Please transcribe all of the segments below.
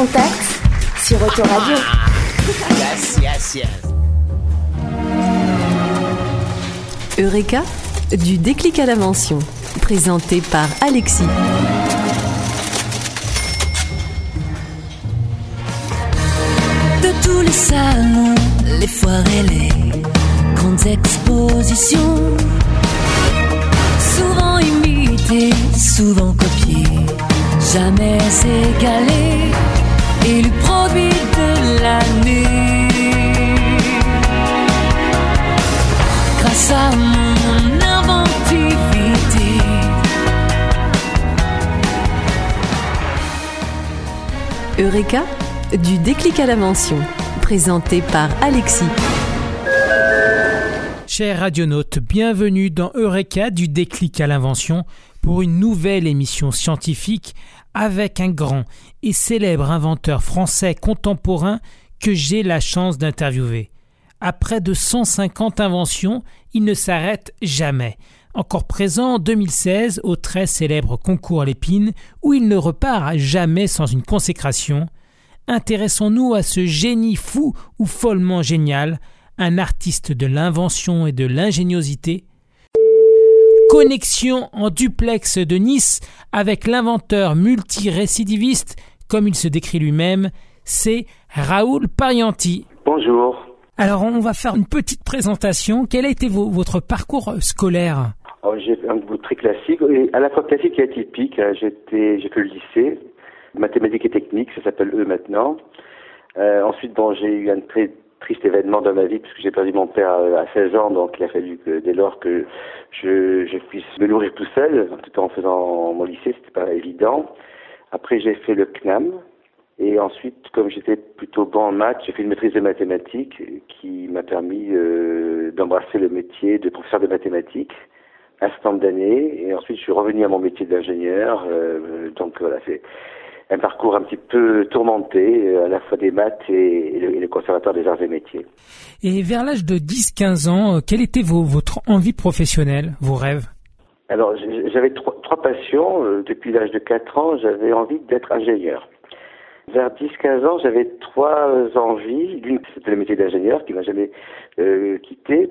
Contact sur Autoradio. Yes, yes, yes. Eureka, du déclic à l'invention, présenté par Alexis. De tous les salons, les foires et les grandes expositions, souvent imitées, souvent copiées, jamais égalées, et le produit de l'année. Grâce à mon inventivité. Eureka, du déclic à l'invention, présenté par Alexis. Chers radionautes, bienvenue dans Eureka du déclic à l'invention pour une nouvelle émission scientifique avec un grand et célèbre inventeur français contemporain que j'ai la chance d'interviewer. À près de 150 inventions, il ne s'arrête jamais. Encore présent en 2016 au très célèbre concours l'épine, où il ne repart jamais sans une consécration, intéressons-nous à ce génie fou ou follement génial, un artiste de l'invention et de l'ingéniosité. Connexion en duplex de Nice avec l'inventeur multirécidiviste, comme il se décrit lui-même, c'est Raoul Parianti. Bonjour. Alors on va faire une petite présentation. Quel a été vo- votre parcours scolaire? Alors, J'ai un bout très classique, et à la fois classique et atypique. J'étais, j'ai fait le lycée, mathématiques et techniques, ça s'appelle eux maintenant. Euh, ensuite, bon, j'ai eu un très triste événement dans ma vie puisque j'ai perdu mon père euh, à 16 ans, donc il a fallu que dès lors que je, je puisse me nourrir tout seul, tout en faisant mon lycée, c'était pas évident. Après, j'ai fait le CNAM. Et ensuite, comme j'étais plutôt bon en maths, j'ai fait une maîtrise de mathématiques qui m'a permis euh, d'embrasser le métier de professeur de mathématiques instantané. Et ensuite, je suis revenu à mon métier d'ingénieur. Euh, donc voilà, c'est un parcours un petit peu tourmenté, euh, à la fois des maths et, le, et le conservatoire des arts et métiers. Et vers l'âge de 10-15 ans, euh, quelle était vos- votre envie professionnelle, vos rêves? Alors, j'avais trois, trois passions. Euh, Depuis l'âge de 4 ans, j'avais envie d'être ingénieur. Vers 10-15 ans, j'avais trois envies. L'une, c'était le métier d'ingénieur qui m'a jamais euh, quitté.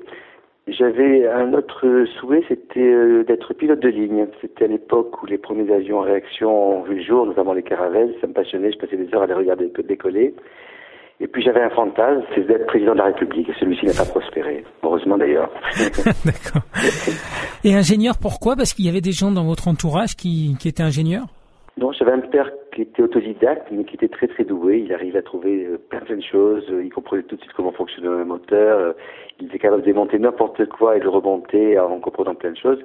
J'avais un autre souhait, c'était euh, d'être pilote de ligne. C'était à l'époque où les premiers avions en réaction ont vu le jour, notamment les caravelles. Ça me passionnait, je passais des heures à les regarder décoller. Et puis j'avais un fantasme, c'est d'être président de la République. Et celui-ci n'a pas prospéré. Heureusement d'ailleurs. D'accord. Et ingénieur, pourquoi? Parce qu'il y avait des gens dans votre entourage qui, qui étaient ingénieurs? Non, j'avais un père qui était autodidacte, mais qui était très très doué. Il arrivait à trouver euh, plein plein de choses. Euh, Il comprenait tout de suite comment fonctionnait un moteur. Euh, Il était capable de démonter n'importe quoi et de le remonter en comprenant plein de choses.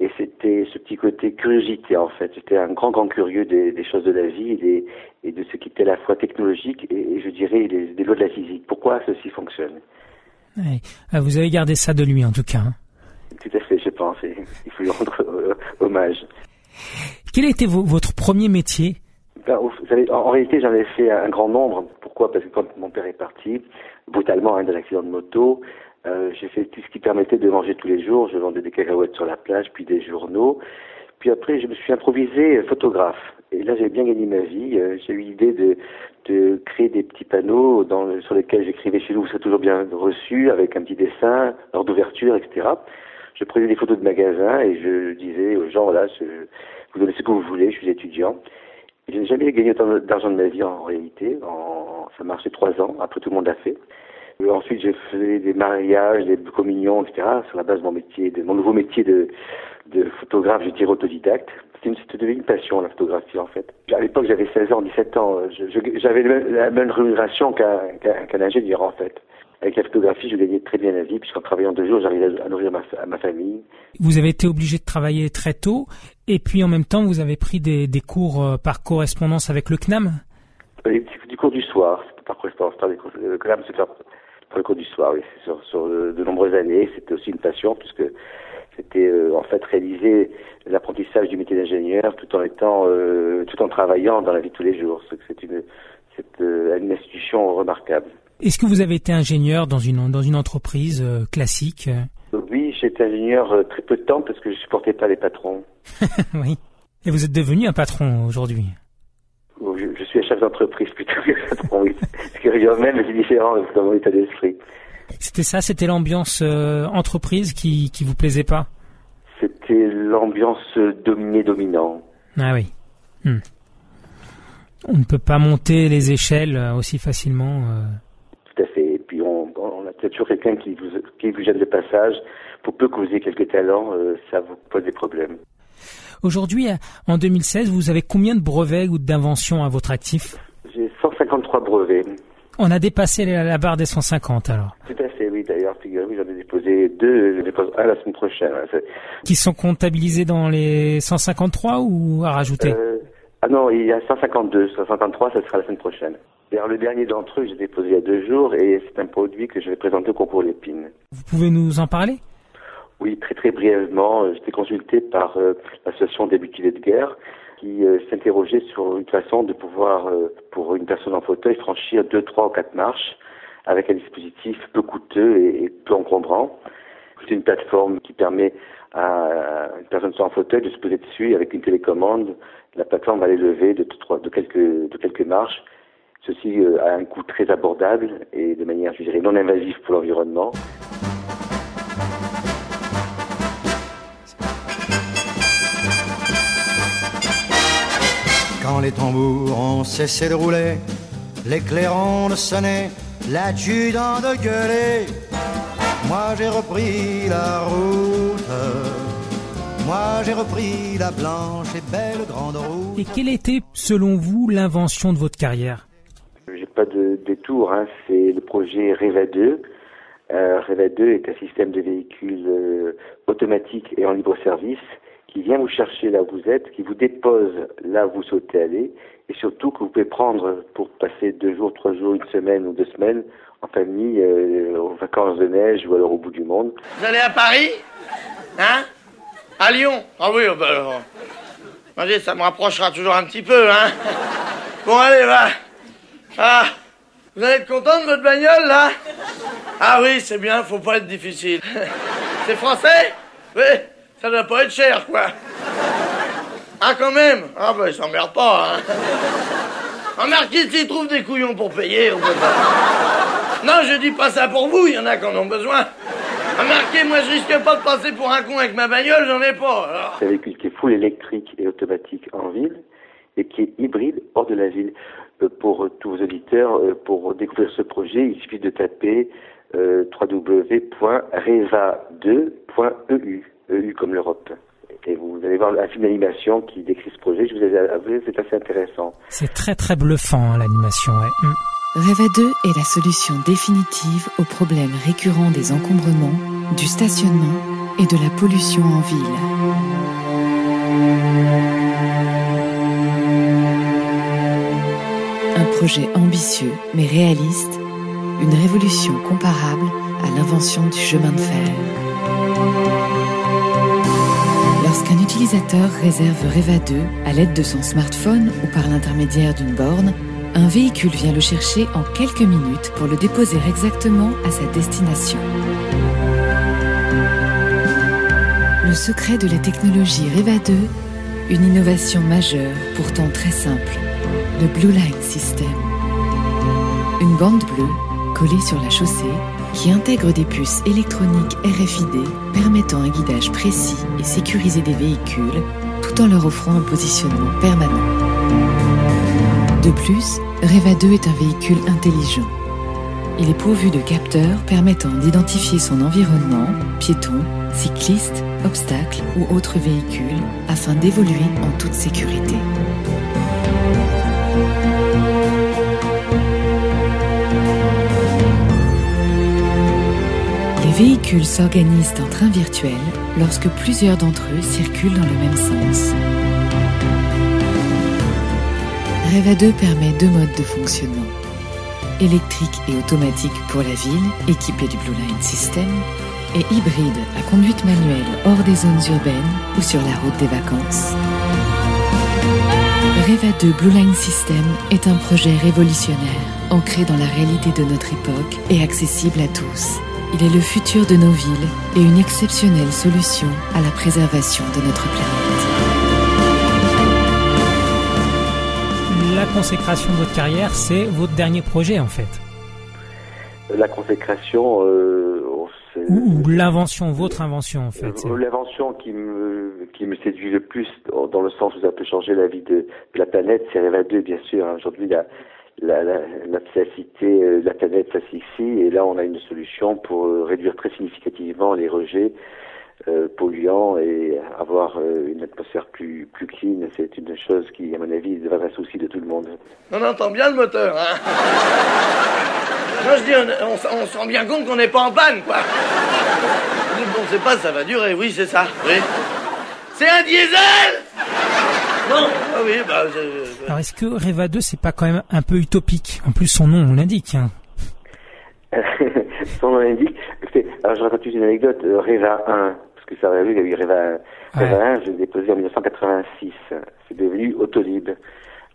Et c'était ce petit côté curiosité en fait. J'étais un grand grand curieux des, des choses de la vie et, des- et de ce qui était à la fois technologique et, et je dirais des, des lois de la physique. Pourquoi ceci fonctionne? Ah, Vous avez gardé ça de lui en tout cas. hein. Tout à fait, je pense. Il faut lui rendre euh, hommage. Quel a été vo- votre premier métier? En, réalité, j'en ai fait un grand nombre. Pourquoi? Parce que quand mon père est parti, brutalement, hein, d'un accident de moto, euh, j'ai fait tout ce qui permettait de manger tous les jours. Je vendais des cacahuètes sur la plage, puis des journaux. Puis après, je me suis improvisé photographe. Et là, j'ai bien gagné ma vie. Euh, j'ai eu l'idée de, de créer des petits panneaux dans sur lesquels j'écrivais chez nous, vous serez toujours bien reçu, avec un petit dessin, l'heure d'ouverture, etc. Je prenais des photos de magasins et je disais aux gens, voilà, je, vous donnez ce que vous voulez, je suis étudiant. Je n'ai jamais gagné autant d'argent de ma vie en réalité. Ça marchait trois ans, après tout le monde l'a fait. Euh, ensuite, j'ai fait des mariages, des communions, etc. sur la base de mon métier, de mon nouveau métier de, de photographe, je dirais autodidacte. C'était devenu une passion, la photographie, en fait. À l'époque, j'avais 16 ans, 17 ans. Je- J'avais la même rémunération qu'un qu'un ingénieur, en fait. Avec la photographie, je gagnais très bien la vie, puisqu'en travaillant deux jours, j'arrivais à, nourrir ma, fa- à ma famille. Vous avez été obligé de travailler très tôt et puis en même temps vous avez pris des, des cours euh, par correspondance avec le CNAM Du, cours du soir, correspondance, par cours, le CNAM, c'est faire pour le cours du soir, oui, sur, sur de nombreuses années. C'était aussi une passion, puisque c'était euh, en fait réaliser l'apprentissage du métier d'ingénieur tout en étant, euh, tout en travaillant dans la vie de tous les jours. C'est c'est une, c'est une institution remarquable. Est-ce que vous avez été ingénieur dans une, dans une entreprise euh, classique euh Oui, j'étais ingénieur euh, très peu de temps parce que je supportais pas les patrons. Oui. Et vous êtes devenu un patron aujourd'hui? Je, je suis un chef d'entreprise plutôt que patron, oui. Ce qui revient même, c'est différent dans mon état d'esprit. C'était ça, c'était l'ambiance euh, entreprise qui qui vous plaisait pas? C'était l'ambiance dominée-dominant. Ah oui. Hmm. On ne peut pas monter les échelles aussi facilement. euh. Tout à fait. Et puis on, on a peut-être toujours quelqu'un qui vous, qui vous jette le passage. Pour peu que vous ayez quelques talents, euh, ça vous pose des problèmes. Aujourd'hui, euh, en 2016, vous avez combien de brevets ou d'inventions à votre actif? J'ai 153 brevets. On a dépassé la, barre des 150 alors. Tout à fait, oui. D'ailleurs, figurez-vous, j'en ai déposé deux. Je dépose un la semaine prochaine. hein. Qui sont comptabilisés dans les 153 ou à rajouter? Euh, ah non, il y a 152. 153, ça sera la semaine prochaine. D'ailleurs, le dernier d'entre eux, j'ai déposé il y a deux jours et c'est un produit que je vais présenter au concours Lépine. Vous pouvez nous en parler? Oui, très très brièvement, euh, j'étais consulté par euh, l'association des mutilés de guerre qui euh, s'interrogeait sur une façon de pouvoir, euh, pour une personne en fauteuil, franchir deux, trois ou quatre marches avec un dispositif peu coûteux et, et peu encombrant. C'est une plateforme qui permet à une personne en fauteuil de se poser dessus avec une télécommande. La plateforme va les lever de, trois- de, quelques, de quelques marches. Ceci euh, à un coût très abordable et de manière, je dirais, non invasive pour l'environnement. Quand les tambours ont cessé de rouler, les clairons de sonner, l'adjudant de gueuler, moi j'ai repris la route. Moi j'ai repris la blanche et belle grande route. Et quelle était, selon vous, l'invention de votre carrière? Pas de détour, hein. c'est le projet REVA 2. Euh, REVA 2 est un système de véhicules euh, automatique et en libre service qui vient vous chercher là où vous êtes, qui vous dépose là où vous souhaitez aller et surtout que vous pouvez prendre pour passer deux jours, trois jours, une semaine ou deux semaines en famille, euh, aux vacances de neige ou alors au bout du monde. Vous allez à Paris? Hein? À Lyon? Ah oui, bah alors. Ça me rapprochera toujours un petit peu, hein Bon, allez, va Ah Vous allez être content de votre bagnole, là? Ah oui, c'est bien, faut pas être difficile. C'est français? Oui, ça doit pas être cher, quoi. Ah, quand même Ah, bah, ils s'emmerdent pas, hein Remarquez s'ils trouvent des couillons pour payer, on peut pas. Non, je dis pas ça pour vous, il y en a qui en ont besoin. Remarquez, moi je risque pas de passer pour un con avec ma bagnole, j'en ai pas. C'est un véhicule qui est full électrique et automatique en ville et qui est hybride hors de la ville. Pour tous vos auditeurs, euh, pour découvrir ce projet, il suffit de taper euh, www.reva2.eu, EU comme l'Europe. Et vous allez voir un film d'animation qui décrit ce projet. Je vous ai avoué, c'est assez intéressant. C'est très très bluffant hein, l'animation. Ouais. Hmm. Reva 2 est la solution définitive aux problèmes récurrents des encombrements, du stationnement et de la pollution en ville. Un projet ambitieux mais réaliste, une révolution comparable à l'invention du chemin de fer. Lorsqu'un utilisateur réserve Reva 2 à l'aide de son smartphone ou par l'intermédiaire d'une borne, un véhicule vient le chercher en quelques minutes pour le déposer exactement à sa destination. Le secret de la technologie Reva 2, une innovation majeure pourtant très simple, le Blue Line System. Une bande bleue collée sur la chaussée qui intègre des puces électroniques RFID permettant un guidage précis et sécurisé des véhicules tout en leur offrant un positionnement permanent. De plus, Reva 2 est un véhicule intelligent. Il est pourvu de capteurs permettant d'identifier son environnement, piétons, cyclistes, obstacles ou autres véhicules, afin d'évoluer en toute sécurité. Véhicules s'organisent en train virtuel lorsque plusieurs d'entre eux circulent dans le même sens. Reva 2 permet deux modes de fonctionnement. Électrique et automatique pour la ville, équipée du Blue Line System, et hybride à conduite manuelle hors des zones urbaines ou sur la route des vacances. Reva 2 Blue Line System est un projet révolutionnaire, ancré dans la réalité de notre époque et accessible à tous. Il est le futur de nos villes et une exceptionnelle solution à la préservation de notre planète. La consécration de votre carrière, c'est votre dernier projet en fait. La consécration, euh, c'est- Ou, ou l'invention, votre invention en fait. Euh, L'invention qui me, qui me séduit le plus, dans le sens où ça peut changer la vie de, de la planète, c'est Reva 2, bien sûr. Aujourd'hui, la, la, la, la euh, la planète s'asphyxie, et là, on a une solution pour euh, réduire très significativement les rejets euh, polluants et avoir une atmosphère plus, plus clean. C'est une chose qui, à mon avis, devrait être un souci de tout le monde. On entend bien le moteur, hein Moi, je dis, on, on on se rend bien compte qu'on n'est pas en panne, quoi. On sait pas, ça va durer. Oui, c'est ça, oui. C'est un diesel Non Ah oui, bah... je- je- Alors est-ce que Reva 2 c'est pas quand même un peu utopique? En plus son nom on l'indique. Hein. Son nom l'indique. Alors, je raconte juste une anecdote. Euh, Reva 1, parce que ça va vu, il y a eu Reva 1. Reva 1, je l'ai déposé en 1986. C'est devenu Autolib.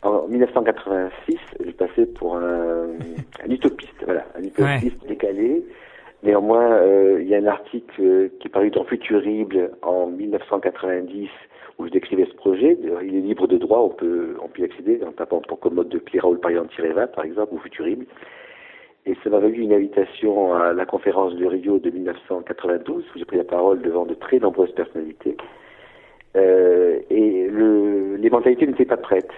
En 1986, je passais pour un, un utopiste, voilà, un utopiste décalé. Néanmoins, euh, il y a un article euh, qui est paru dans Futurible en 1990 où je décrivais ce projet. Il est libre de droit, on peut, on peut y accéder en tapant pour commode de clé Raoul Parian-Reva, par exemple, ou Futurible. Et ça m'a valu une invitation à la conférence de Rio de 1992, où j'ai pris la parole devant de très nombreuses personnalités. Euh, et le, les mentalités n'étaient pas prêtes.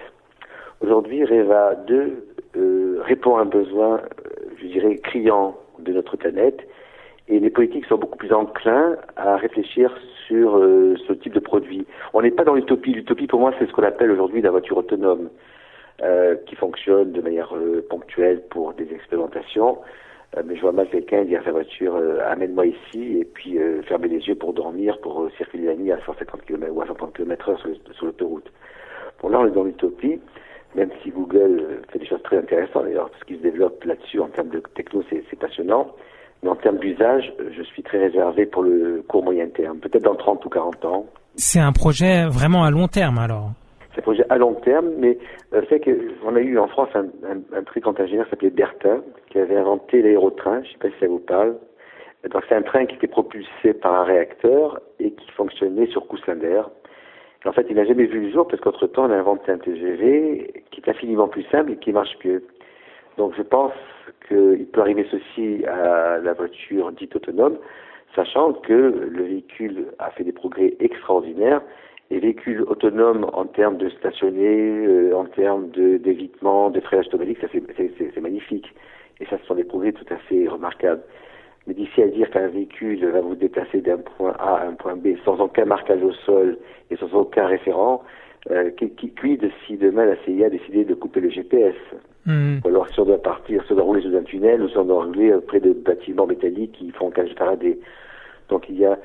Aujourd'hui, Reva 2 euh, répond à un besoin, euh, je dirais, criant de notre planète, et les politiques sont beaucoup plus enclins à réfléchir sur euh, ce type de produit. On n'est pas dans l'utopie. L'utopie, pour moi, c'est ce qu'on appelle aujourd'hui la voiture autonome, euh, qui fonctionne de manière euh, ponctuelle pour des expérimentations. Mais je vois mal quelqu'un dire à sa voiture amène-moi ici et puis fermer les yeux pour dormir, pour circuler la nuit à 150 km ou à 130 km heure sur, l'autoroute. Bon, là, on est dans l'utopie, même si Google fait des choses très intéressantes d'ailleurs, ce qui se développe là-dessus en termes de techno, c'est passionnant. Mais en termes d'usage, je suis très réservé pour le court moyen terme, peut-être dans 30 ou 40 ans. C'est un projet vraiment à long terme alors. C'est un projet à long terme, mais euh, fait que on a eu en France un, un, un très grand ingénieur qui s'appelait Bertin, qui avait inventé l'aérotrain, je sais pas si ça vous parle. Donc c'est un train qui était propulsé par un réacteur et qui fonctionnait sur coussin d'air. En fait, il n'a jamais vu le jour parce qu'entre-temps, on a inventé un TGV qui est infiniment plus simple et qui marche mieux. Donc je pense qu'il peut arriver ceci à la voiture dite autonome, sachant que le véhicule a fait des progrès extraordinaires les véhicules autonomes en termes de stationner, euh, en termes de d'évitement, de freinage automatique, ça c'est magnifique. Et ça, ce sont des progrès tout à fait remarquables. Mais d'ici à dire qu'un véhicule va vous déplacer d'un point A à un point B sans aucun marquage au sol et sans aucun référent, euh, qui, qui quid si demain la CIA a décidé de couper le GPS. Ou alors si on doit partir, si on doit rouler sous un tunnel ou si on doit rouler près de bâtiments métalliques qui font cage Faraday. Donc il y a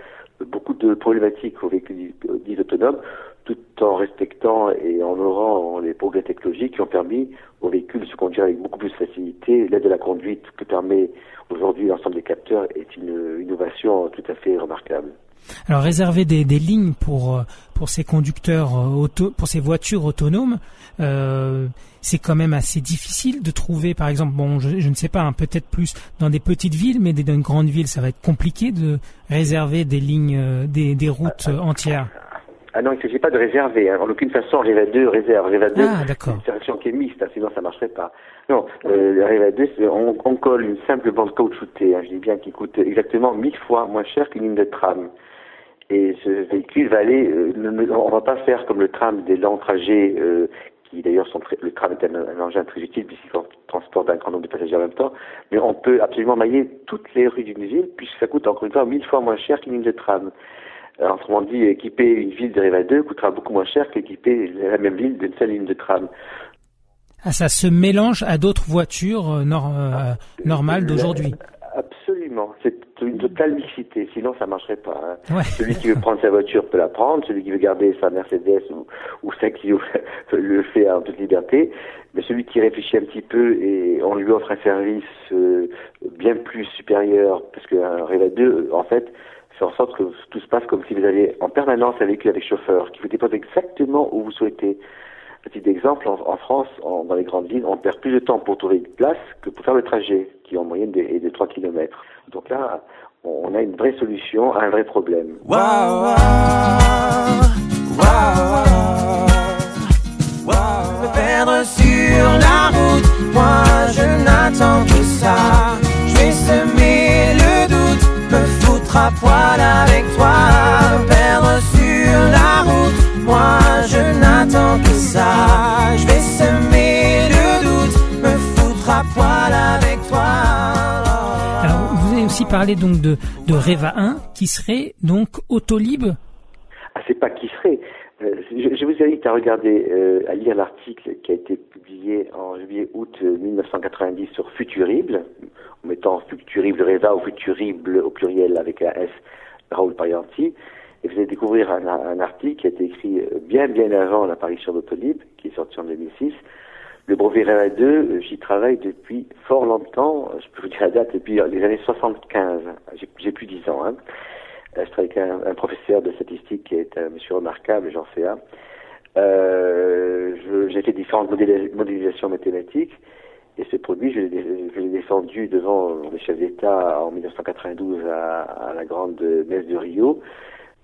beaucoup de problématiques aux véhicules dits- dits autonomes, tout en respectant et en honorant les progrès technologiques qui ont permis aux véhicules de se conduire avec beaucoup plus de facilité. L'aide de la conduite que permet aujourd'hui l'ensemble des capteurs est une innovation tout à fait remarquable. Alors réserver des, des lignes pour euh, pour ces conducteurs euh, auto, pour ces voitures autonomes, euh, c'est quand même assez difficile de trouver. Par exemple, bon, je, je ne sais pas, hein, peut-être plus dans des petites villes, mais dans une grande ville, ça va être compliqué de réserver des lignes, des, des routes euh, entières. Ah non, il ne s'agit pas de réserver. hein. En aucune façon, Reva 2 réserve. Reva 2, Ah, d'accord. c'est une solution qui est mixte, hein, sinon ça marcherait pas. Non, euh, le Reva 2, c'est- on, on colle une simple bande caoutchoutée, hein, je dis bien, qui coûte exactement mille fois moins cher qu'une ligne de tram. Et ce véhicule va aller, euh, on va pas faire comme le tram des longs trajets, euh, qui d'ailleurs sont très, le tram est un, un engin très utile puisqu'il transporte un grand nombre de passagers en même temps, mais on peut absolument mailler toutes les rues d'une ville puisque ça coûte encore une fois mille fois moins cher qu'une ligne de tram. Euh, autrement dit, équiper une ville de Reva 2 coûtera beaucoup moins cher qu'équiper la même ville d'une seule ligne de tram. Ah, ça se mélange à d'autres voitures euh, nor- euh, normales d'aujourd'hui. Absolument, c'est une totale mixité, sinon ça marcherait pas. hein. Ouais. Celui qui veut prendre sa voiture peut la prendre, celui qui veut garder sa Mercedes ou, ou sa Clio le fait en toute liberté, mais celui qui réfléchit un petit peu et on lui offre un service euh, bien plus supérieur, parce qu'un Reva 2, en fait, fait en sorte que tout se passe comme si vous aviez en permanence un véhicule avec chauffeur, qui vous dépose exactement où vous souhaitez. Petit exemple, en, en France, en- dans les grandes villes, on perd plus de temps pour trouver une place que pour faire le trajet, qui en moyenne de- est de 3 km. Donc là, on a une vraie solution à un vrai problème. Me perdre sur la route, moi je n'attends que ça. Je vais semer le doute, me foutre à poil avec toi. Me perdre sur la route, moi je n'attends que ça. Je vais semer le doute, me foutre à poil parlez donc de, de Reva 1 qui serait donc Autolib Ah, c'est pas qui serait. Euh, je, vous invite à regarder, euh, à lire l'article qui a été publié en juillet-août 1990 sur Futurible, en mettant Futurible Reva ou Futurible au pluriel avec un S, Raoul Parianti. Et vous allez découvrir un, article qui a été écrit bien bien avant l'apparition d'Autolib, qui est sorti en 2006. Le brevet REVA 2, j'y travaille depuis fort longtemps, je peux vous dire la date, depuis les années 75. J'ai plus 10 ans. Hein. Je travaille avec un, professeur de statistique qui est un monsieur remarquable, Jean Féa. Euh, j'ai fait différentes modélisations mathématiques et ce produit, je l'ai défendu devant les chefs d'État en 1992 à, à la grande messe de Rio.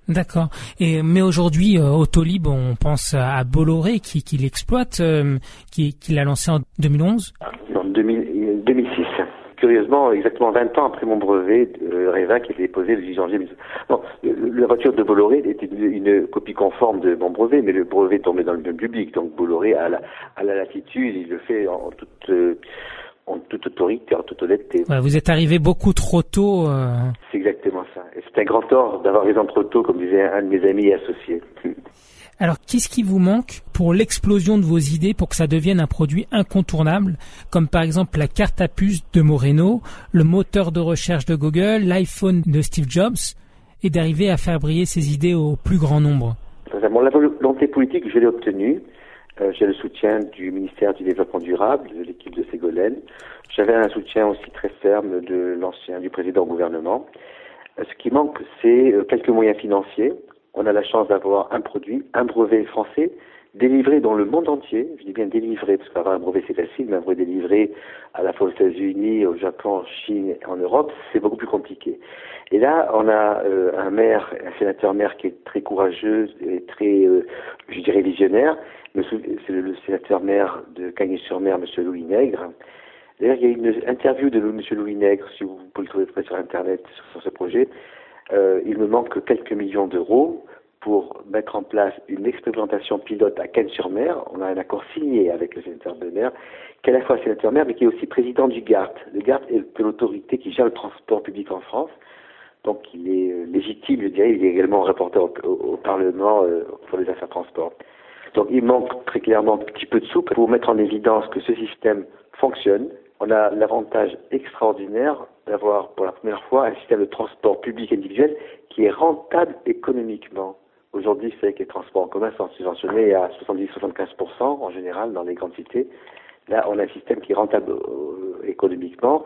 D'accord. Et mais aujourd'hui, euh, Autolib, on pense à Bolloré qui, qui l'exploite, euh, qui, qui l'a lancé en 2011. En 2000, 2006. Curieusement, exactement 20 ans après mon brevet, euh, Reva qui été déposé le 10 janvier. Non, la voiture de Bolloré était une, copie conforme de mon brevet, mais le brevet tombait dans le public. Donc Bolloré a la, a la latitude, il le fait en toute euh, en toute autorité, en toute honnêteté. Ouais, vous êtes arrivé beaucoup trop tôt. Euh... C'est exactement ça. Et c'est un grand tort d'avoir raison trop tôt, comme disait un de mes amis et associés. Alors, qu'est-ce qui vous manque pour l'explosion de vos idées, pour que ça devienne un produit incontournable, comme par exemple la carte à puce de Moreno, le moteur de recherche de Google, l'iPhone de Steve Jobs, et d'arriver à faire briller ces idées au plus grand nombre? Bon, La volonté politique, je l'ai obtenue. Euh, j'ai le soutien du ministère du Développement durable, de l'équipe de Ségolène. J'avais un soutien aussi très ferme de l'ancien, du président gouvernement. Euh, ce qui manque, c'est euh, quelques moyens financiers. On a la chance d'avoir un produit, un brevet français, délivré dans le monde entier. Je dis bien délivré, parce qu'avoir un brevet c'est facile, mais un brevet délivré à la fois aux États-Unis, au Japon, en Chine, en Europe, c'est beaucoup plus compliqué. Et là, on a euh, un maire, un sénateur-maire qui est très courageux et très, euh, je dirais, visionnaire. C'est le sénateur-maire de Cagnes-sur-Mer, M. Louis Nègre. D'ailleurs, il y a une interview de M. Louis Nègre, si vous pouvez le trouver sur Internet, sur, sur ce projet. Euh, il me manque quelques millions d'euros pour mettre en place une expérimentation pilote à Cannes-sur-Mer. On a un accord signé avec le sénateur de mer, qui est à la fois sénateur maire, mais qui est aussi président du GART. Le GART est l'autorité qui gère le transport public en France. Donc il est légitime, je dirais, il est également rapporteur au Parlement euh, pour les affaires transport. Donc il manque très clairement un petit peu de soupe pour mettre en évidence que ce système fonctionne. On a l'avantage extraordinaire d'avoir pour la première fois un système de transport public individuel qui est rentable économiquement. Aujourd'hui, c'est que les transports en commun sont subventionnés à 70-75% en général dans les grandes cités. Là, on a un système qui est rentable euh, économiquement.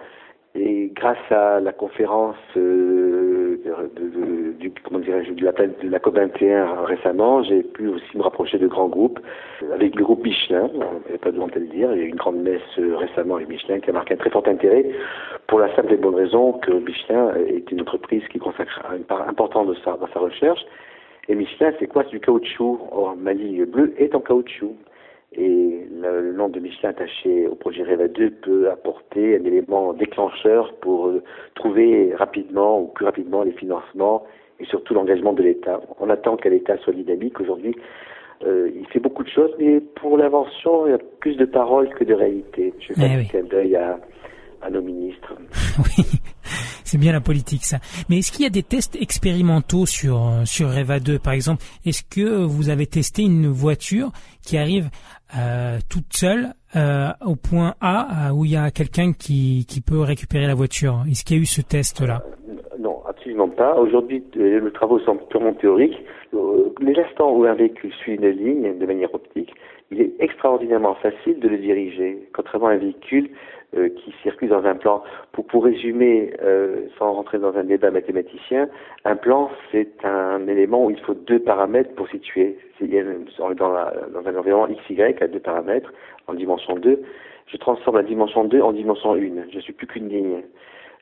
Et grâce à la conférence euh, de, du, comment de la, de la COP21 récemment, j'ai pu aussi me rapprocher de grands groupes, avec le groupe Michelin, n'y a pas de le dire, il y a eu une grande messe euh, récemment avec Michelin qui a marqué un très fort intérêt, pour la simple et bonne raison que Michelin est une entreprise qui consacre une part importante de dans sa recherche, et Michelin, c'est quoi C'est du caoutchouc. Or, ma ligne bleue est en caoutchouc. Et le nom de Michelin attaché au projet REVA 2 peut apporter un élément déclencheur pour euh, trouver rapidement ou plus rapidement les financements et surtout l'engagement de l'État. On attend que l'État soit dynamique. Aujourd'hui, euh, il fait beaucoup de choses, mais pour l'invention, il y a plus de paroles que de réalité. Je fais un clin d'œil à, à nos ministres. oui, c'est bien la politique ça. Mais est-ce qu'il y a des tests expérimentaux sur sur Reva 2 par exemple? Est-ce que vous avez testé une voiture qui arrive euh, toute seule euh, au point A où il y a quelqu'un qui, qui peut récupérer la voiture? Est-ce qu'il y a eu ce test-là? Non, absolument pas. Aujourd'hui, les travaux sont purement théoriques. L'instant où un véhicule suit une ligne de manière optique, il est extraordinairement facile de le diriger, contrairement à un véhicule euh, qui circule dans un plan. Pour, pour résumer, euh, sans rentrer dans un débat mathématicien, un plan, c'est un élément où il faut deux paramètres pour situer. Dans, la, dans un environnement XY à deux paramètres, en dimension 2. Je transforme la dimension 2 en dimension 1. Je suis plus qu'une ligne.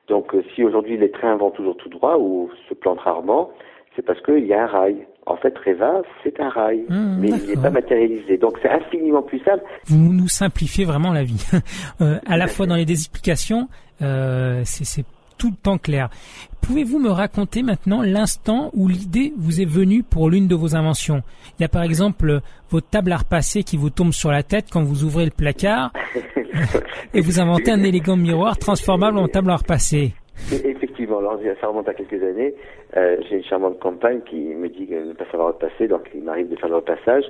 Donc euh, si aujourd'hui les trains vont toujours tout droit ou se plantent rarement, c'est parce qu'il y a un rail. En fait, Reva, c'est un rail, mmh, mais il n'est pas matérialisé. Donc, c'est infiniment plus simple. Vous nous simplifiez vraiment la vie. euh, à la fois dans les explications, euh, c'est tout le temps clair. Pouvez-vous me raconter maintenant l'instant où l'idée vous est venue pour l'une de vos inventions? Il y a par exemple votre table à repasser qui vous tombe sur la tête quand vous ouvrez le placard et vous inventez un élégant miroir transformable en table à repasser. Effectivement, alors, ça remonte à quelques années. Euh, j'ai une charmante compagne qui me dit de ne pas savoir repasser, donc il m'arrive de faire le repassage.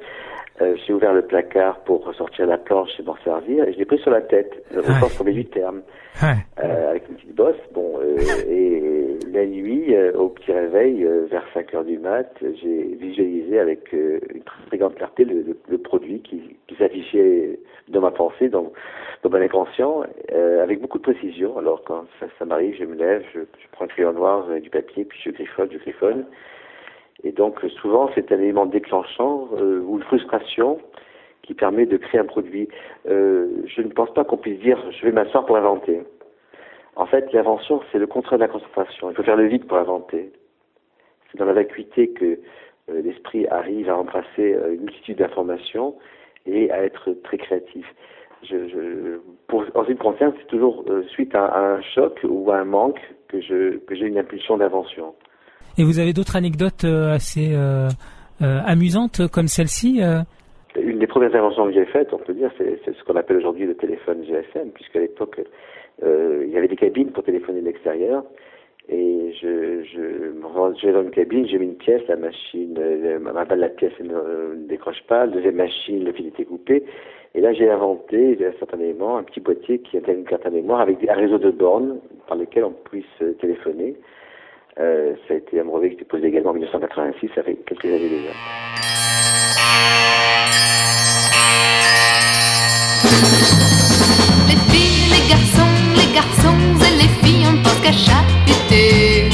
Euh, j'ai ouvert le placard pour ressortir la planche et m'en servir, et je l'ai pris sur la tête, au Ouais. sens premier du terme, Ouais. euh, avec une petite bosse. Bon, euh, et la nuit, euh, au petit réveil, euh, vers 5 heures du mat, j'ai visualisé avec euh, une très grande clarté le, produit qui, s'affichait dans ma pensée, dans, dans mon inconscient, avec beaucoup de précision. Alors quand ça, m'arrive, je me lève, je, prends un crayon noir, du papier, puis je griffonne, je griffonne. Et donc souvent c'est un élément déclenchant ou une frustration qui permet de créer un produit. Je ne pense pas qu'on puisse dire je vais m'asseoir pour inventer. En fait, l'invention, c'est le contraire de la concentration. Il faut faire le vide pour inventer. C'est dans la vacuité que euh, l'esprit arrive à embrasser euh, une multitude d'informations et à être très créatif. Je, je, pour, en ce qui me concerne, c'est toujours euh, suite à, à un choc ou à un manque que je que j'ai une impulsion d'invention. Et vous avez d'autres anecdotes assez amusantes comme celle-ci Une des premières inventions que j'ai faites, on peut dire, c'est c'est ce qu'on appelle aujourd'hui le téléphone GSM, puisqu'à l'époque, il y avait des cabines pour téléphoner de l'extérieur. Et je, je me rangeais dans une cabine, j'ai mis une pièce, la machine, euh, ma balle de la pièce ne, euh, ne décroche pas, la deuxième machine, le fil était coupé. Et là, j'ai inventé un petit boîtier qui intègre une carte à mémoire avec un réseau de bornes par lesquelles on puisse euh, téléphoner. Euh, ça a été un brevet qui était posé également en 1986, ça fait quelques années déjà. Les filles, les garçons, garçons et les filles, on pense qu'à chahuter.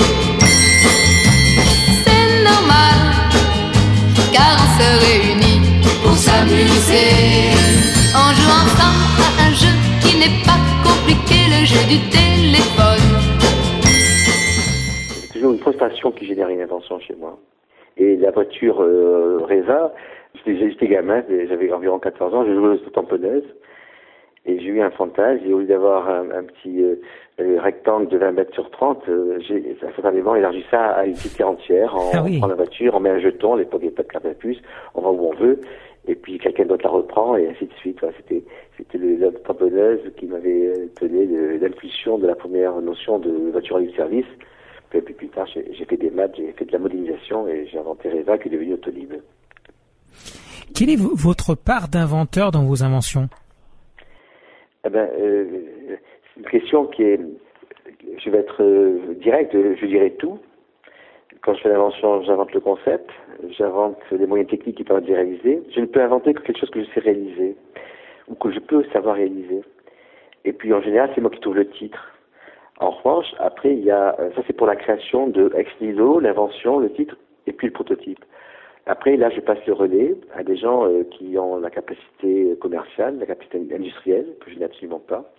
C'est normal, car on se réunit pour s'amuser. On joue ensemble à un jeu qui n'est pas compliqué, le jeu du téléphone. C'est toujours une frustration qui génère une invention chez moi. Et la voiture euh, Reza, j'étais j'étais gamin, j'avais environ 14 ans, je jouais aux tamponneuse. Et j'ai eu un fantasme, et au lieu d'avoir un, un petit euh, rectangle de 20 mètres sur 30, euh, j'ai instantanément élargi ça à une petite terre entière. On, Ah oui. on prend la voiture, on met un jeton, à l'époque il n'y avait pas de carte à puce, on va où on veut, et puis quelqu'un d'autre la reprend, et ainsi de suite. C'était c'était la tamponneuse qui m'avait euh, donné l'impulsion de la première notion de voiture libre service. Puis, puis plus tard, j'ai fait des maths, j'ai fait de la modélisation, et j'ai inventé Reza qui est devenu Autolib. Quelle est votre part d'inventeur dans vos inventions? Eh ben, euh, c'est une question qui est, je vais être euh, direct, euh, je dirais tout. Quand je fais l'invention, j'invente le concept, j'invente les moyens techniques qui permettent de réaliser. Je ne peux inventer que quelque chose que je sais réaliser, ou que je peux savoir réaliser. Et puis en général, c'est moi qui trouve le titre. En revanche, après, il y a, euh, ça c'est pour la création de ex nihilo, l'invention, le titre, et puis le prototype. Après, là, je passe le relais à des gens euh, qui ont la capacité commerciale, la capacité industrielle, que je n'ai absolument pas.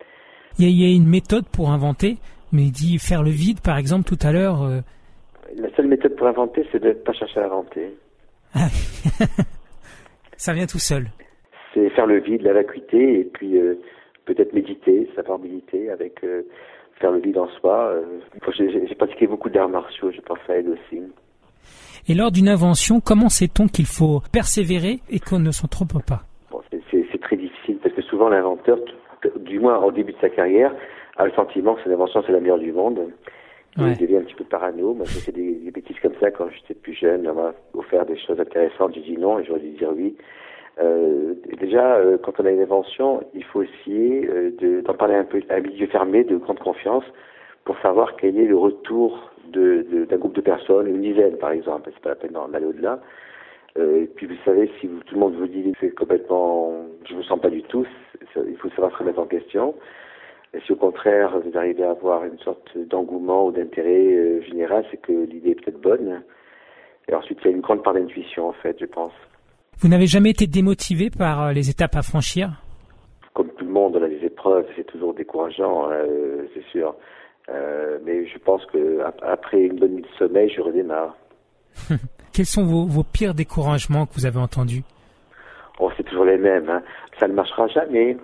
Il y, a, il y a une méthode pour inventer, mais il dit faire le vide, par exemple, tout à l'heure. euh, La seule méthode pour inventer, c'est de ne pas chercher à inventer. ça vient tout seul. C'est faire le vide, la vacuité, et puis euh, peut-être méditer, savoir méditer avec faire le vide en soi. J'ai j'ai pratiqué beaucoup d'arts martiaux, je pense à elle aussi. Et lors d'une invention, comment sait-on qu'il faut persévérer et qu'on ne s'en trompe pas Bon, c'est- très difficile parce que souvent l'inventeur, du moins au début de sa carrière, a le sentiment que son invention c'est la meilleure du monde. Ouais. Il devient un petit peu parano. Moi, j'ai fait des, des bêtises comme ça quand j'étais plus jeune. On m'a offert des choses intéressantes. J'ai dit non et j'aurais dû dire oui. Euh, déjà, euh, quand on a une invention, il faut essayer euh, de- d'en parler un peu à milieu fermé, de grande confiance, pour savoir quel est le retour d'un groupe de personnes, une dizaine par exemple. C'est pas la peine d'en aller au-delà. Euh, et puis vous savez, si vous- tout le monde vous dit que c'est complètement, je vous sens pas du tout, il faut savoir se remettre en question. Et si au contraire vous arrivez à avoir une sorte d'engouement ou d'intérêt euh, général, c'est que l'idée est peut-être bonne. Et ensuite, il y a une grande part d'intuition en fait, je pense. Vous n'avez jamais été démotivé par euh, les étapes à franchir? Comme tout le monde, on a des épreuves, c'est toujours décourageant, euh, c'est sûr. Euh, mais je pense que ap- après une bonne nuit de sommeil, je redémarre. Quels sont vos, vos pires découragements que vous avez entendus? Oh, c'est toujours les mêmes. Hein. Ça ne marchera jamais.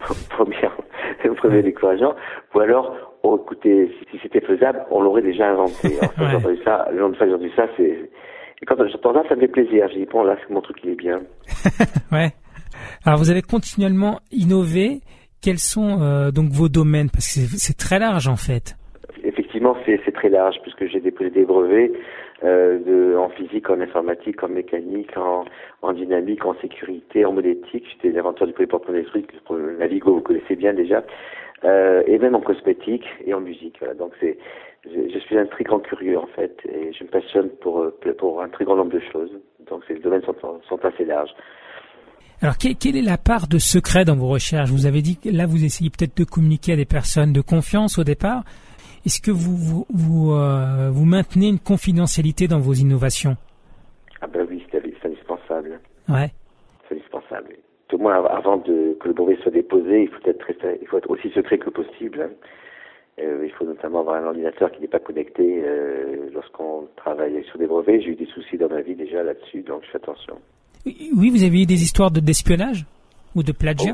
Premier, premier décourageant. Ou alors, oh, écoutez, si, c'était faisable, on l'aurait déjà inventé. Alors, quand Ouais. j'ai entendu ça, le nombre de fois que j'ai entendu ça, c'est... Et quand j'entends ça, ça me fait plaisir. J'ai dit, bon, là, c'est mon truc, il est bien. Ouais. Alors vous avez continuellement innové. Quels sont euh, donc vos domaines? Parce que c'est- très large en fait. Effectivement, c'est très large puisque j'ai déposé des brevets euh, en physique, en informatique, en mécanique, en, dynamique, en sécurité, en modétique. J'étais l'inventeur du porte électrique, la Vigo, vous connaissez bien déjà, euh, et même en cosmétique et en musique. Donc je, suis un très grand curieux en fait, et je me passionne pour un très grand nombre de choses. Donc ces domaines sont assez larges. Alors, que- quelle est la part de secret dans vos recherches? Vous avez dit que là, vous essayez peut-être de communiquer à des personnes de confiance au départ. Est-ce que vous vous, vous, euh, vous maintenez une confidentialité dans vos innovations? Ah ben oui, c'est indispensable. Ouais. C'est indispensable. Au moins av- avant de, que le brevet soit déposé, il faut être très, il faut être aussi secret que possible. hein. Euh, il faut notamment avoir un ordinateur qui n'est pas connecté euh, lorsqu'on travaille sur des brevets. J'ai eu des soucis dans ma vie déjà là-dessus, donc je fais attention. Oui, vous avez eu des histoires de d'espionnage ou de plagiat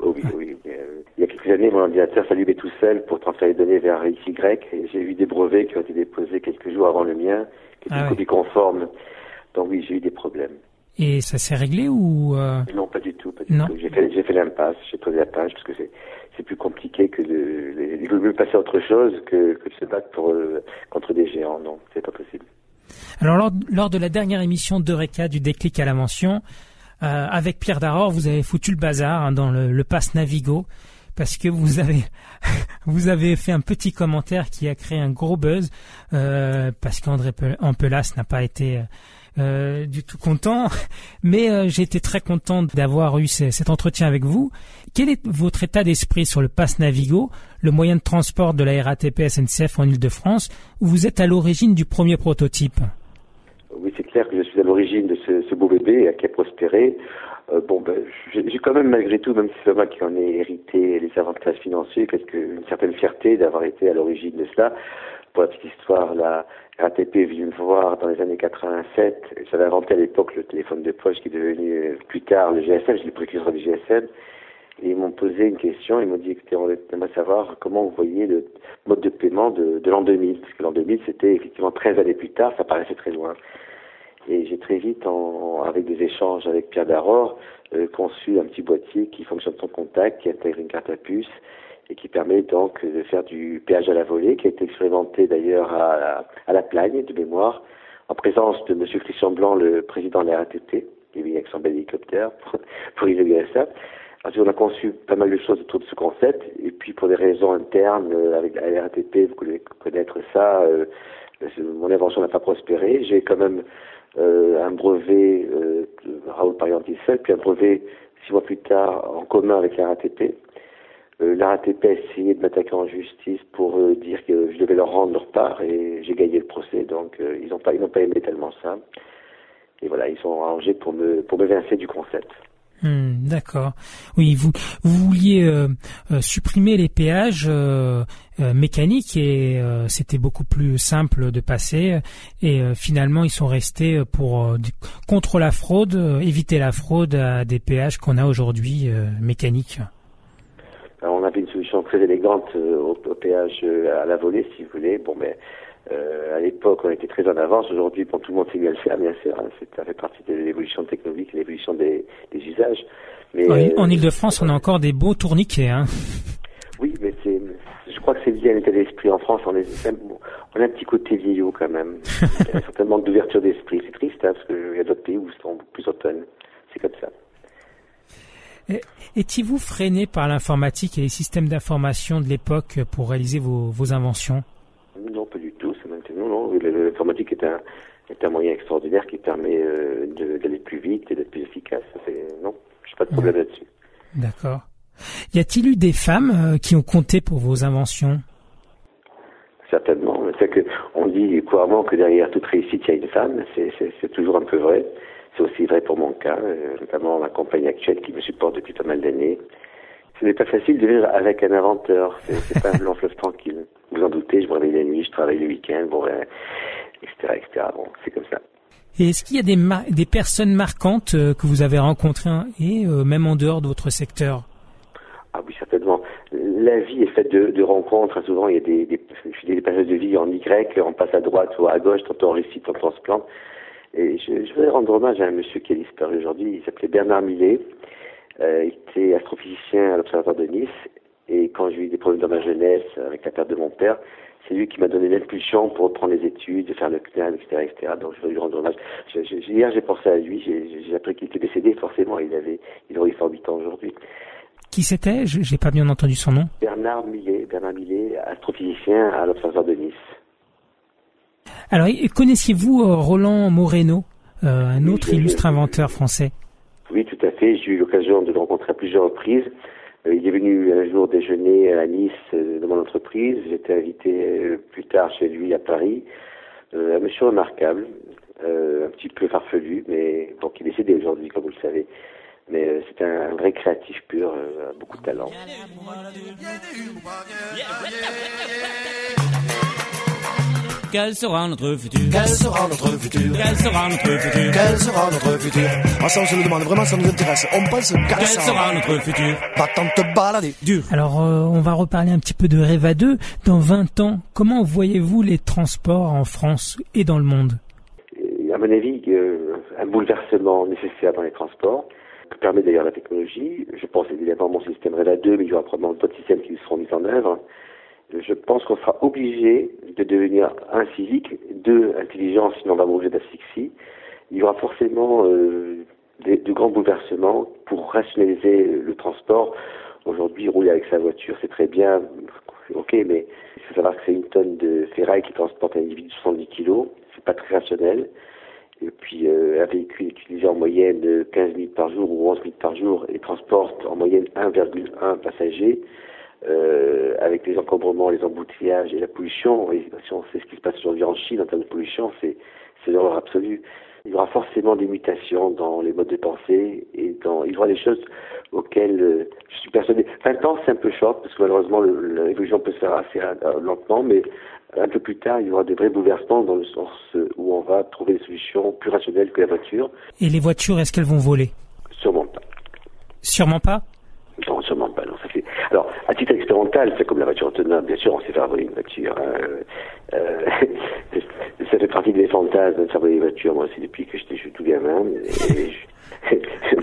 Oh oui, oh oui, oui. Euh, il y a quelques années, mon ordinateur s'allumait tout seul pour transférer les données vers XY j'ai eu des brevets qui ont été déposés quelques jours avant le mien, qui étaient Ah une ouais. copie conforme. Donc oui, j'ai eu des problèmes. Et ça s'est réglé ou euh, Non, pas du tout. Pas du Non. tout. J'ai fait, j'ai fait l'impasse, j'ai posé la page parce que c'est, c'est plus compliqué que de, il vaut mieux passer à autre chose que, que de se battre pour, euh, contre des géants. Non, c'est pas possible. Alors lors, de la dernière émission d'Eureka du déclic à l'invention, euh, avec Pierre Daror, vous avez foutu le bazar hein, dans le, pass Navigo parce que vous avez vous avez fait un petit commentaire qui a créé un gros buzz euh, parce qu'André Pe- Ampelas n'a pas été euh, du tout content, mais euh, j'ai été très content d'avoir eu ce- cet entretien avec vous. Quel est votre état d'esprit sur le pass Navigo, le moyen de transport de la RATP SNCF en Ile-de-France, où vous êtes à l'origine du premier prototype? Oui, c'est clair que je suis à l'origine de ce, beau bébé euh, qui a prospéré. Euh, bon, ben, j'ai quand même, malgré tout, même si c'est moi qui en ai hérité les avantages financiers, quelque, une certaine fierté d'avoir été à l'origine de cela. Pour la petite histoire, la RATP est venue me voir dans les années 87. J'avais inventé à l'époque le téléphone de poche qui est devenu euh, plus tard le GSM, j'ai le précurseur du GSM. Et ils m'ont posé une question, ils m'ont dit, écoutez, on aimerait savoir comment vous voyez le mode de paiement de, l'an 2000. Parce que l'an 2000, c'était effectivement 13 années plus tard, ça paraissait très loin. Et j'ai très vite, avec des échanges avec Pierre Daror, euh, conçu un petit boîtier qui fonctionne sans contact, qui intègre une carte à puce et qui permet donc de faire du péage à la volée, qui a été expérimenté d'ailleurs à, à la Plagne de mémoire, en présence de M. Christian Blanc, le président de la RATP, qui venu avec son bel hélicoptère pour, pour inaugurer ça. Alors, on a conçu pas mal de choses autour de ce concept, et puis pour des raisons internes, euh, avec la RATP, vous connaissez connaître ça, euh, c'est- mon invention n'a pas prospéré. J'ai quand même euh, un brevet euh, Raoul Parianti-Seul, puis un brevet six mois plus tard en commun avec la RATP. Euh, la RATP a essayé de m'attaquer en justice pour euh, dire que je devais leur rendre leur part et j'ai gagné le procès, donc euh, ils n'ont pas, ils pas aimé tellement ça. Et voilà, ils sont arrangés pour me, pour me vincer du concept. Hmm, D'accord. Oui, vous, vous vouliez euh, euh, supprimer les péages euh, euh, mécaniques et c'était beaucoup plus simple de passer. Et finalement, ils sont restés pour contre la fraude, éviter la fraude à des péages qu'on a aujourd'hui mécaniques. Alors, on avait une solution très élégante euh, au, au péage euh, à la volée, si vous voulez. Bon, mais euh, à l'époque, on était très en avance. Aujourd'hui, bon, tout le monde sait mieux le faire, bien sûr. hein. Ça fait partie de l'évolution technologique, l'évolution des, des usages. Mais, En, euh, en Ile-de-France, on a encore des beaux tourniquets. Hein. Oui, mais c'est, je crois que c'est lié à l'état d'esprit en France. On, est, on a un petit côté vieillot quand même. Il y a un certain manque d'ouverture d'esprit. C'est triste, hein, parce qu'il y a d'autres pays où ils sont plus open. C'est comme ça. Étiez-vous freiné par l'informatique et les systèmes d'information de l'époque pour réaliser vos, vos inventions? Non, pas du tout. C'est maintenant, non. L'informatique est un, est un moyen extraordinaire qui permet euh, d'aller plus vite et d'être plus efficace. Non, j'ai pas de problème là-dessus. D'accord. Y a-t-il eu des femmes euh, qui ont compté pour vos inventions? Certainement. C'est que on dit couramment que derrière toute réussite, il y a une femme. C'est toujours un peu vrai. C'est aussi vrai pour mon cas, euh, notamment ma compagne actuelle qui me supporte depuis pas mal d'années. Ce n'est pas facile de vivre avec un inventeur. C'est, pas un long fleuve tranquille. Vous en doutez, je me réveille la nuit, je travaille le week-end, bon, euh, etc., etc. Bon, c'est comme ça. Et est-ce qu'il y a des, mar- des personnes marquantes euh, que vous avez rencontrées hein, et euh, même en dehors de votre secteur? Ah oui, certainement. La vie est faite de, de rencontres. Très souvent, il y a des, des, des passages de vie en Y, on passe à droite ou à gauche, tantôt on réussit, tantôt on se plante. Et je, je voudrais rendre hommage à un monsieur qui a disparu aujourd'hui. Il s'appelait Bernard Millet. Euh, il était astrophysicien à l'Observatoire de Nice. Et quand j'ai eu des problèmes dans ma jeunesse, avec la perte de mon père, c'est lui qui m'a donné l'impulsion pour reprendre les études, faire le CNAM, etc., etc. Donc je veux lui rendre hommage. Je- je- hier, j'ai pensé à lui, j'ai appris qu'il était décédé, forcément, il avait, il aurait 108 ans aujourd'hui. Qui c'était? Je J'ai pas bien entendu son nom. Bernard Millet, Bernard Millet, astrophysicien à l'Observatoire de Nice. Alors, connaissiez-vous euh, Roland Moreno, euh, un autre illustre inventeur français? Oui, tout à fait. J'ai eu l'occasion de le rencontrer à plusieurs reprises. Euh, il est venu un jour déjeuner à Nice dans mon entreprise. J'étais invité plus tard chez lui à Paris. Euh, un monsieur remarquable, euh, un petit peu farfelu, mais bon, qui est décédé aujourd'hui, comme vous le savez. Mais euh, c'est un, un vrai créatif pur, euh, beaucoup de talent. Quel sera notre futur Quel sera notre futur Quel sera notre futur Quel sera notre futur Ah ça on se le demande, vraiment ça nous intéresse. On pense qu'à Quel sera notre futur Va-t'en te balader. Dur. Alors, euh, on va reparler un petit peu de Rêva 2. Dans 20 ans, comment voyez-vous les transports en France et dans le monde? À mon avis, euh, un bouleversement nécessaire dans les transports, que permet d'ailleurs la technologie. Je pense évidemment à mon système REVA 2, mais il y aura probablement d'autres systèmes qui seront mis en œuvre. Je pense qu'on sera obligé de devenir un physique, deux intelligent, sinon on va mourir d'asphyxie. Il y aura forcément euh, de grands bouleversements pour rationaliser le transport. Aujourd'hui, rouler avec sa voiture, c'est très bien, ok, mais il faut savoir que c'est une tonne de ferraille qui transporte un individu de 70 kilos. C'est pas très rationnel. Et puis, euh, un véhicule utilisé en moyenne euh, 15 minutes par jour ou 11 minutes par jour et transporte en moyenne 1,1 passagers. Euh, avec les encombrements, les embouteillages et la pollution, et si on sait ce qui se passe aujourd'hui en Chine en termes de pollution, c'est l'horreur absolue. Il y aura forcément des mutations dans les modes de pensée et dans, il y aura des choses auxquelles euh, je suis persuadé. 20 ans, c'est un peu short parce que malheureusement révolution peut se faire assez euh, lentement, mais un peu plus tard, il y aura des vrais bouleversements dans le sens où on va trouver des solutions plus rationnelles que la voiture. Et les voitures, est-ce qu'elles vont voler? Sûrement pas. Sûrement pas? Non, sûrement pas. Alors, à titre expérimental, c'est comme la voiture autonome. Bien sûr, on sait faire voler une voiture. hein. Euh, ça fait partie des fantasmes de faire voler une voiture. Moi aussi, depuis que j'étais tout gamin. Et je...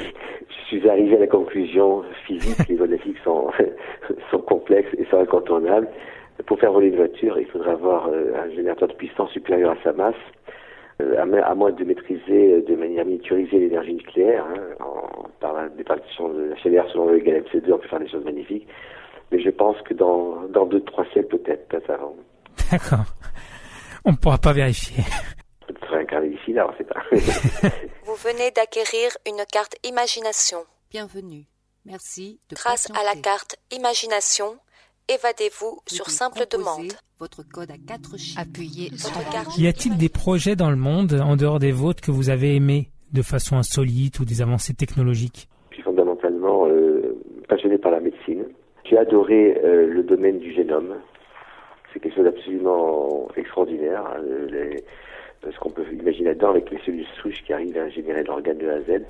suis arrivé à la conclusion physique, les physique sont, sont complexes et sont incontournables. Pour faire voler une voiture, il faudra avoir euh, un générateur de puissance supérieur à sa masse. Euh, à, mo- à moins de maîtriser euh, de manière miniaturisée l'énergie nucléaire, hein, en, par la départition de la chaleur selon le Galem C2, on peut faire des choses magnifiques. Mais je pense que dans, dans deux, trois siècles peut-être, pas avant. D'accord. On ne pourra pas vérifier. Peut-être d'ici là, on ne sait pas. Vous venez d'acquérir une carte Imagination. Bienvenue. Merci de Grâce à la carte Imagination, évadez-vous sur simple demande. Votre code à 4 chiffres? Appuyez Votre carte Y a-t-il des projets dans le monde, en dehors des vôtres, que vous avez aimés de façon insolite ou des avancées technologiques? Je suis fondamentalement euh, passionné par la médecine. J'ai adoré euh, le domaine du génome. C'est quelque chose d'absolument extraordinaire. hein, le- les- ce qu'on peut imaginer là-dedans avec les cellules souches qui arrivent à générer l'organe de A à Z.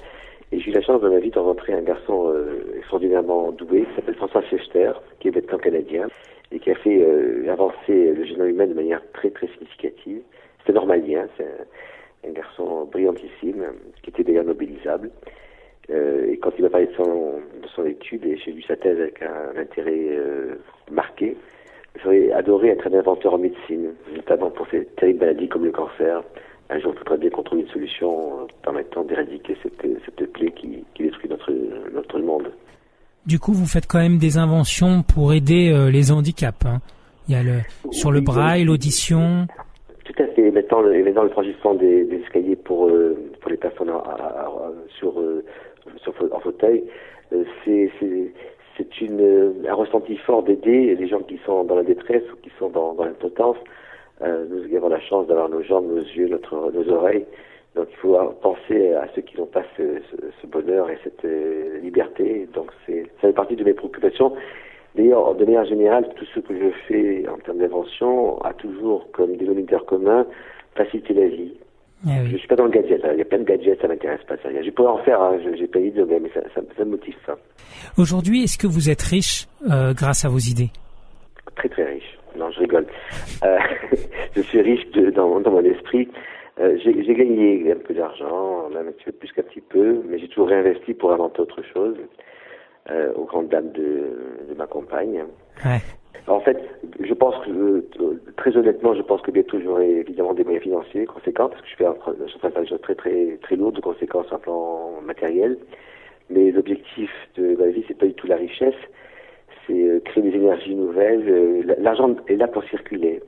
Et j'ai eu la chance dans ma vie de rencontrer un garçon euh, extraordinairement doué qui s'appelle François Fechter, qui est maintenant canadien et qui a fait euh, avancer le génome humain de manière très très significative. Un normalien, c'est un, un garçon brillantissime qui était d'ailleurs nobilisable. Euh, et quand il m'a parlé de son, de son étude, et j'ai lu sa thèse avec un, intérêt euh, marqué, j'aurais adoré être un inventeur en médecine, notamment pour ces terribles maladies comme le cancer. Un jour, il faudrait bien qu'on trouve une solution euh, permettant d'éradiquer cette, cette plaie qui, qui détruit notre, notre monde. Du coup, vous faites quand même des inventions pour aider euh, les handicaps. hein. Il y a le sur le braille, l'audition. Tout à fait. Maintenant, le, maintenant le franchissement des, des escaliers pour euh, pour les personnes à- à- à- sur euh, sur en fauteuil, euh, c'est c'est c'est une euh, un ressenti fort d'aider les gens qui sont dans la détresse ou qui sont dans dans l'impotence. Euh, nous avons la chance d'avoir nos jambes, nos yeux, notre nos oreilles. Donc il faut penser à ceux qui n'ont pas ce, ce, ce bonheur et cette euh, liberté. Donc c'est ça fait partie de mes préoccupations. D'ailleurs, de manière générale, tout ce que je fais en termes d'invention a toujours comme dénominateur commun faciliter la vie. Eh oui. Je suis pas dans le gadget. hein. Il y a plein de gadgets, ça m'intéresse pas. Ça. Je pourrais en faire. Hein. Je- J'ai pas idée, mais ça, ça, ça me motive ça. Aujourd'hui, est-ce que vous êtes riche euh, grâce à vos idées? Très très riche. Non, je rigole. Euh, je suis riche de, dans, dans mon esprit. Euh, j'ai gagné un peu d'argent, même un petit peu plus qu'un petit peu, mais j'ai toujours réinvesti pour inventer autre chose. euh, aux grandes dames de, de ma compagne. Ouais. En fait, je pense que, très honnêtement, je pense que bientôt j'aurai évidemment des moyens financiers conséquents, parce que je, fais un, je suis en train de faire des choses très très très lourdes de conséquences sur le plan matériel. Mais l'objectif de ma vie, c'est pas du tout la richesse, c'est euh, créer des énergies nouvelles. Euh, L'argent est là pour circuler.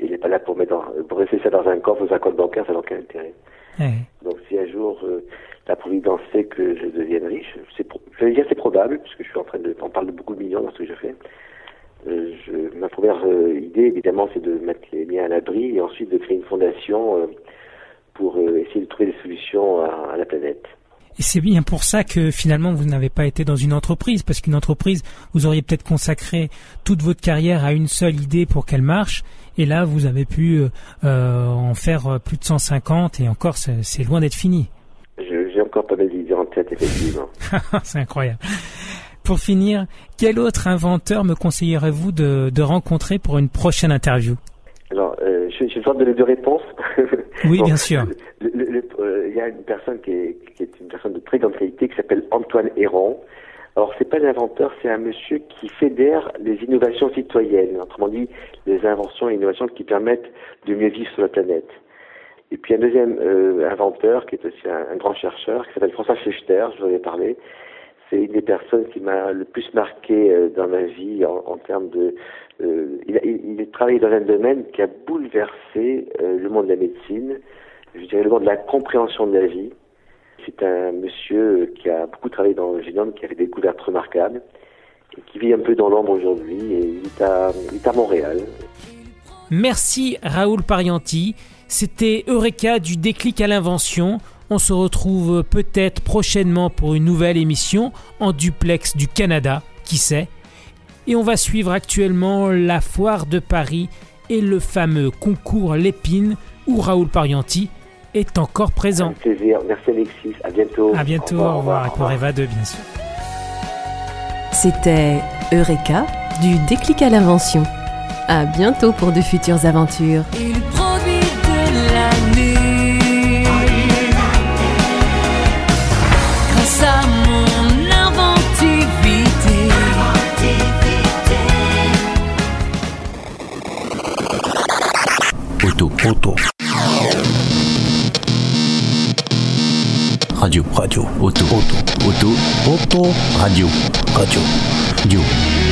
Il n'est pas là pour mettre dans, pour ça dans un coffre ou un compte bancaire, ça n'a aucun intérêt. Ouais. Donc si un jour euh, la Providence fait que je devienne riche, c'est je vais dire c'est probable, puisque je suis en train de, on parle de beaucoup de millions dans ce que je fais. Euh, je, ma première euh, idée, évidemment, c'est de mettre les miens à l'abri et ensuite de créer une fondation pour essayer de trouver des solutions à, à la planète. Et c'est bien pour ça que finalement vous n'avez pas été dans une entreprise, parce qu'une entreprise, vous auriez peut-être consacré toute votre carrière à une seule idée pour qu'elle marche, et là vous avez pu euh, euh, en faire euh, plus de 150, et encore c'est loin d'être fini. J'ai encore pas mal d'idées en tête, effectivement. c'est incroyable. Pour finir, quel autre inventeur me conseillerez-vous de, de rencontrer pour une prochaine interview? Alors, euh, je, je vais donner deux réponses. Oui, Bon, bien sûr. euh, Il y a une personne qui est, qui est une personne de très grande qualité qui s'appelle Antoine Héron. Alors, c'est pas un inventeur, c'est un monsieur qui fédère les innovations citoyennes. Autrement dit, les inventions et innovations qui permettent de mieux vivre sur la planète. Et puis un deuxième euh, inventeur, qui est aussi un, un grand chercheur, qui s'appelle François Fechter, je vous en ai parlé. C'est une des personnes qui m'a le plus marqué euh, dans ma vie en, en termes de... euh, il, il, travaillé dans un domaine qui a bouleversé euh, le monde de la médecine, je dirais le monde de la compréhension de la vie. C'est un monsieur qui a beaucoup travaillé dans le génome, qui a fait des découvertes remarquables, et qui vit un peu dans l'ombre aujourd'hui, et il est à Montréal. Merci Raoul Parianti. C'était Eureka du déclic à l'invention. On se retrouve peut-être prochainement pour une nouvelle émission en duplex du Canada, qui sait? Et on va suivre actuellement la foire de Paris et le fameux concours Lépine où Raoul Parianti est encore présent. Avec plaisir. Merci Alexis. À bientôt. À bientôt, au revoir, et pour Eva 2 bien sûr. C'était Eureka du déclic à l'invention. À bientôt pour de futures aventures. Et le Auto. Radio, radio, auto, auto, auto, auto, radio, radio, radio.